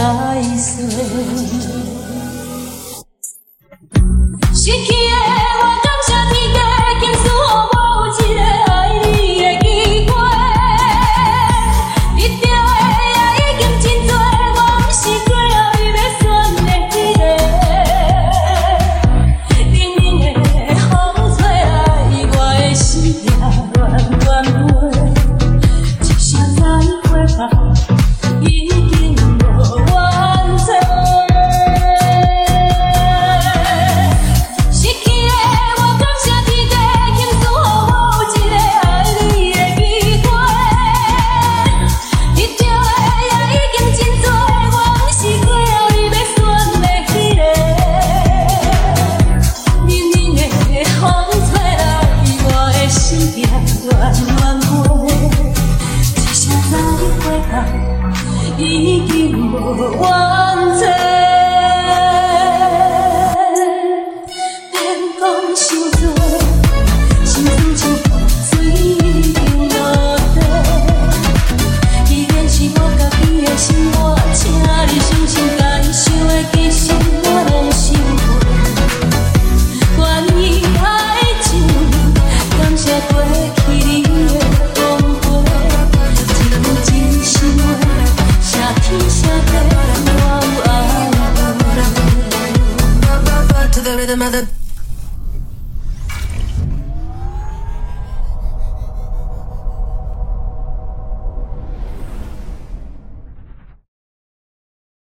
心爱，碎。已经无怨叹。mother, mother.